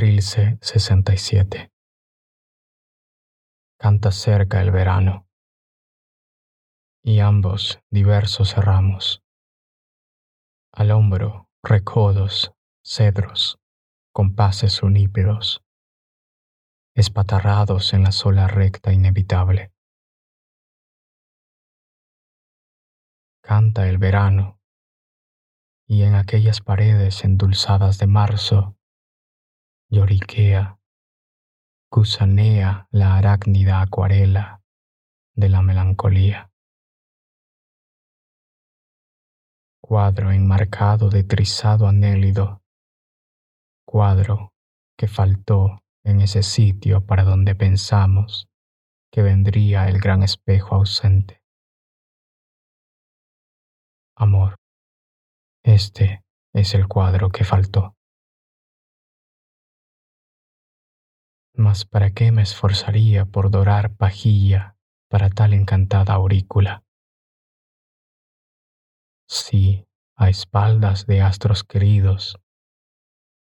Trilce 67 Canta cerca el verano y ambos diversos ramos. Al hombro recodos, cedros, compases uníperos, espatarrados en la sola recta inevitable. Canta el verano y en aquellas paredes endulzadas de marzo lloriquea, gusanea la arácnida acuarela de la melancolía. Cuadro enmarcado de trizado anélido, cuadro que faltó en ese sitio para donde pensamos que vendría el gran espejo ausente. Amor, este es el cuadro que faltó. ¿Para qué me esforzaría por dorar pajilla para tal encantada aurícula? Si, a espaldas de astros queridos,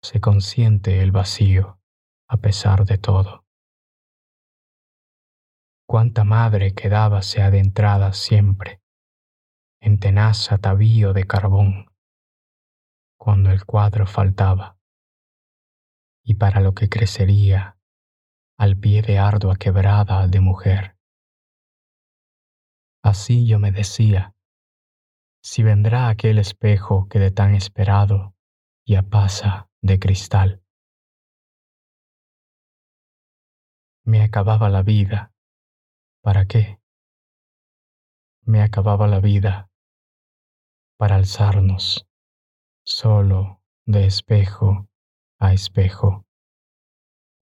se consiente el vacío a pesar de todo. Cuánta madre quedábase adentrada siempre en tenaz atavío de carbón cuando el cuadro faltaba, y para lo que crecería al pie de ardua quebrada de mujer. Así yo me decía, si vendrá aquel espejo que de tan esperado ya pasa de cristal. Me acababa la vida. ¿Para qué? Me acababa la vida para alzarnos solo de espejo a espejo.